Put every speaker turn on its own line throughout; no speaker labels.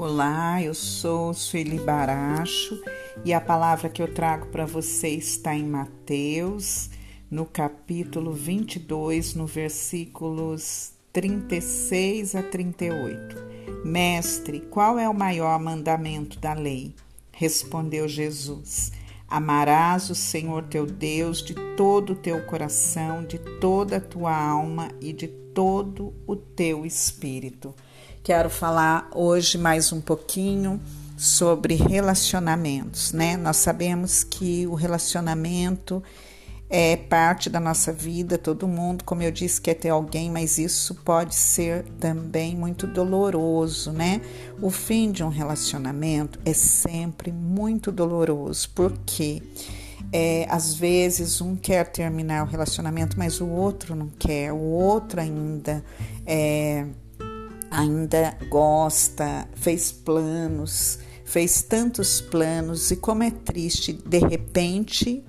Olá, eu sou Sueli Baracho e a palavra que eu trago para você está em Mateus, no capítulo 22, no versículos 36 a 38. Mestre, qual é o maior mandamento da lei? Respondeu Jesus: Amarás o Senhor teu Deus de todo o teu coração, de toda a tua alma e de todo o teu espírito. Quero falar hoje mais um pouquinho sobre relacionamentos, né? Nós sabemos que o relacionamento é parte da nossa vida, todo mundo, como eu disse, quer ter alguém, mas isso pode ser também muito doloroso, né? O fim de um relacionamento é sempre muito doloroso, porque é, às vezes um quer terminar o relacionamento, mas o outro não quer, o outro ainda é ainda gosta, fez planos, fez tantos planos e como é triste, de repente,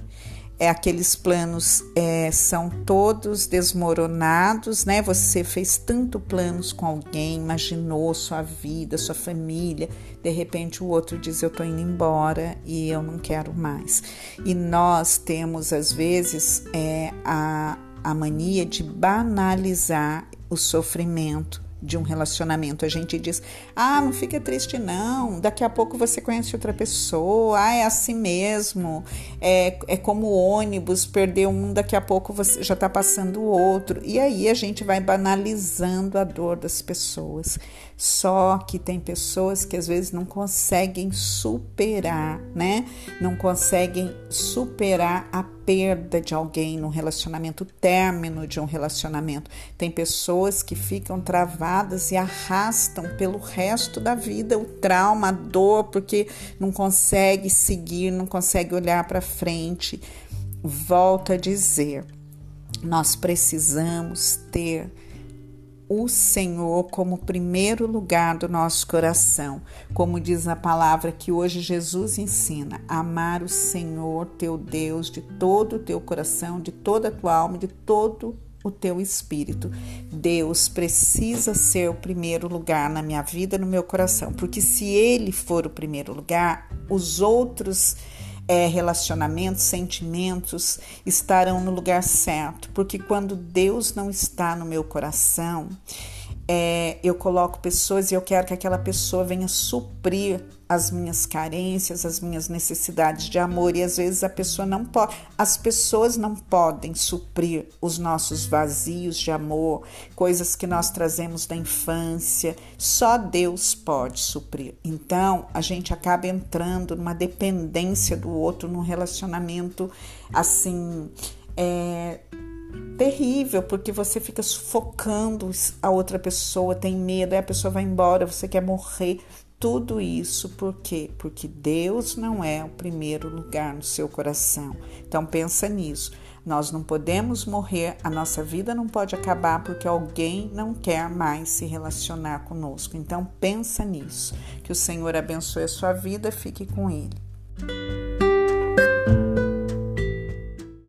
é aqueles planos é, são todos desmoronados, né? Você fez tanto planos com alguém, imaginou sua vida, sua família, de repente o outro diz eu tô indo embora e eu não quero mais. E nós temos às vezes é, a, a mania de banalizar o sofrimento de um relacionamento. A gente diz: ah, não fica triste, não. Daqui a pouco você conhece outra pessoa. Ah, é assim mesmo. É, é como ônibus, perder um, daqui a pouco você já está passando o outro. E aí a gente vai banalizando a dor das pessoas. Só que tem pessoas que às vezes não conseguem superar, né? Não conseguem superar a perda de alguém no relacionamento, término de um relacionamento. Tem pessoas que ficam travadas e arrastam pelo resto da vida o trauma, a dor, porque não consegue seguir, não consegue olhar para frente. Volto a dizer, nós precisamos ter o Senhor como primeiro lugar do nosso coração. Como diz a palavra que hoje Jesus ensina: amar o Senhor teu Deus de todo o teu coração, de toda a tua alma, de todo o teu espírito. Deus precisa ser o primeiro lugar na minha vida, no meu coração, porque se ele for o primeiro lugar, os outros é, relacionamentos, sentimentos estarão no lugar certo, porque quando Deus não está no meu coração, é, eu coloco pessoas e eu quero que aquela pessoa venha suprir as minhas carências, as minhas necessidades de amor e às vezes a pessoa não pode, as pessoas não podem suprir os nossos vazios de amor, coisas que nós trazemos da infância, só Deus pode suprir. Então, a gente acaba entrando numa dependência do outro, num relacionamento assim, é, terrível, porque você fica sufocando a outra pessoa, tem medo, aí a pessoa vai embora, você quer morrer. Tudo isso por quê? Porque Deus não é o primeiro lugar no seu coração. Então pensa nisso. Nós não podemos morrer, a nossa vida não pode acabar porque alguém não quer mais se relacionar conosco. Então pensa nisso. Que o Senhor abençoe a sua vida, fique com ele.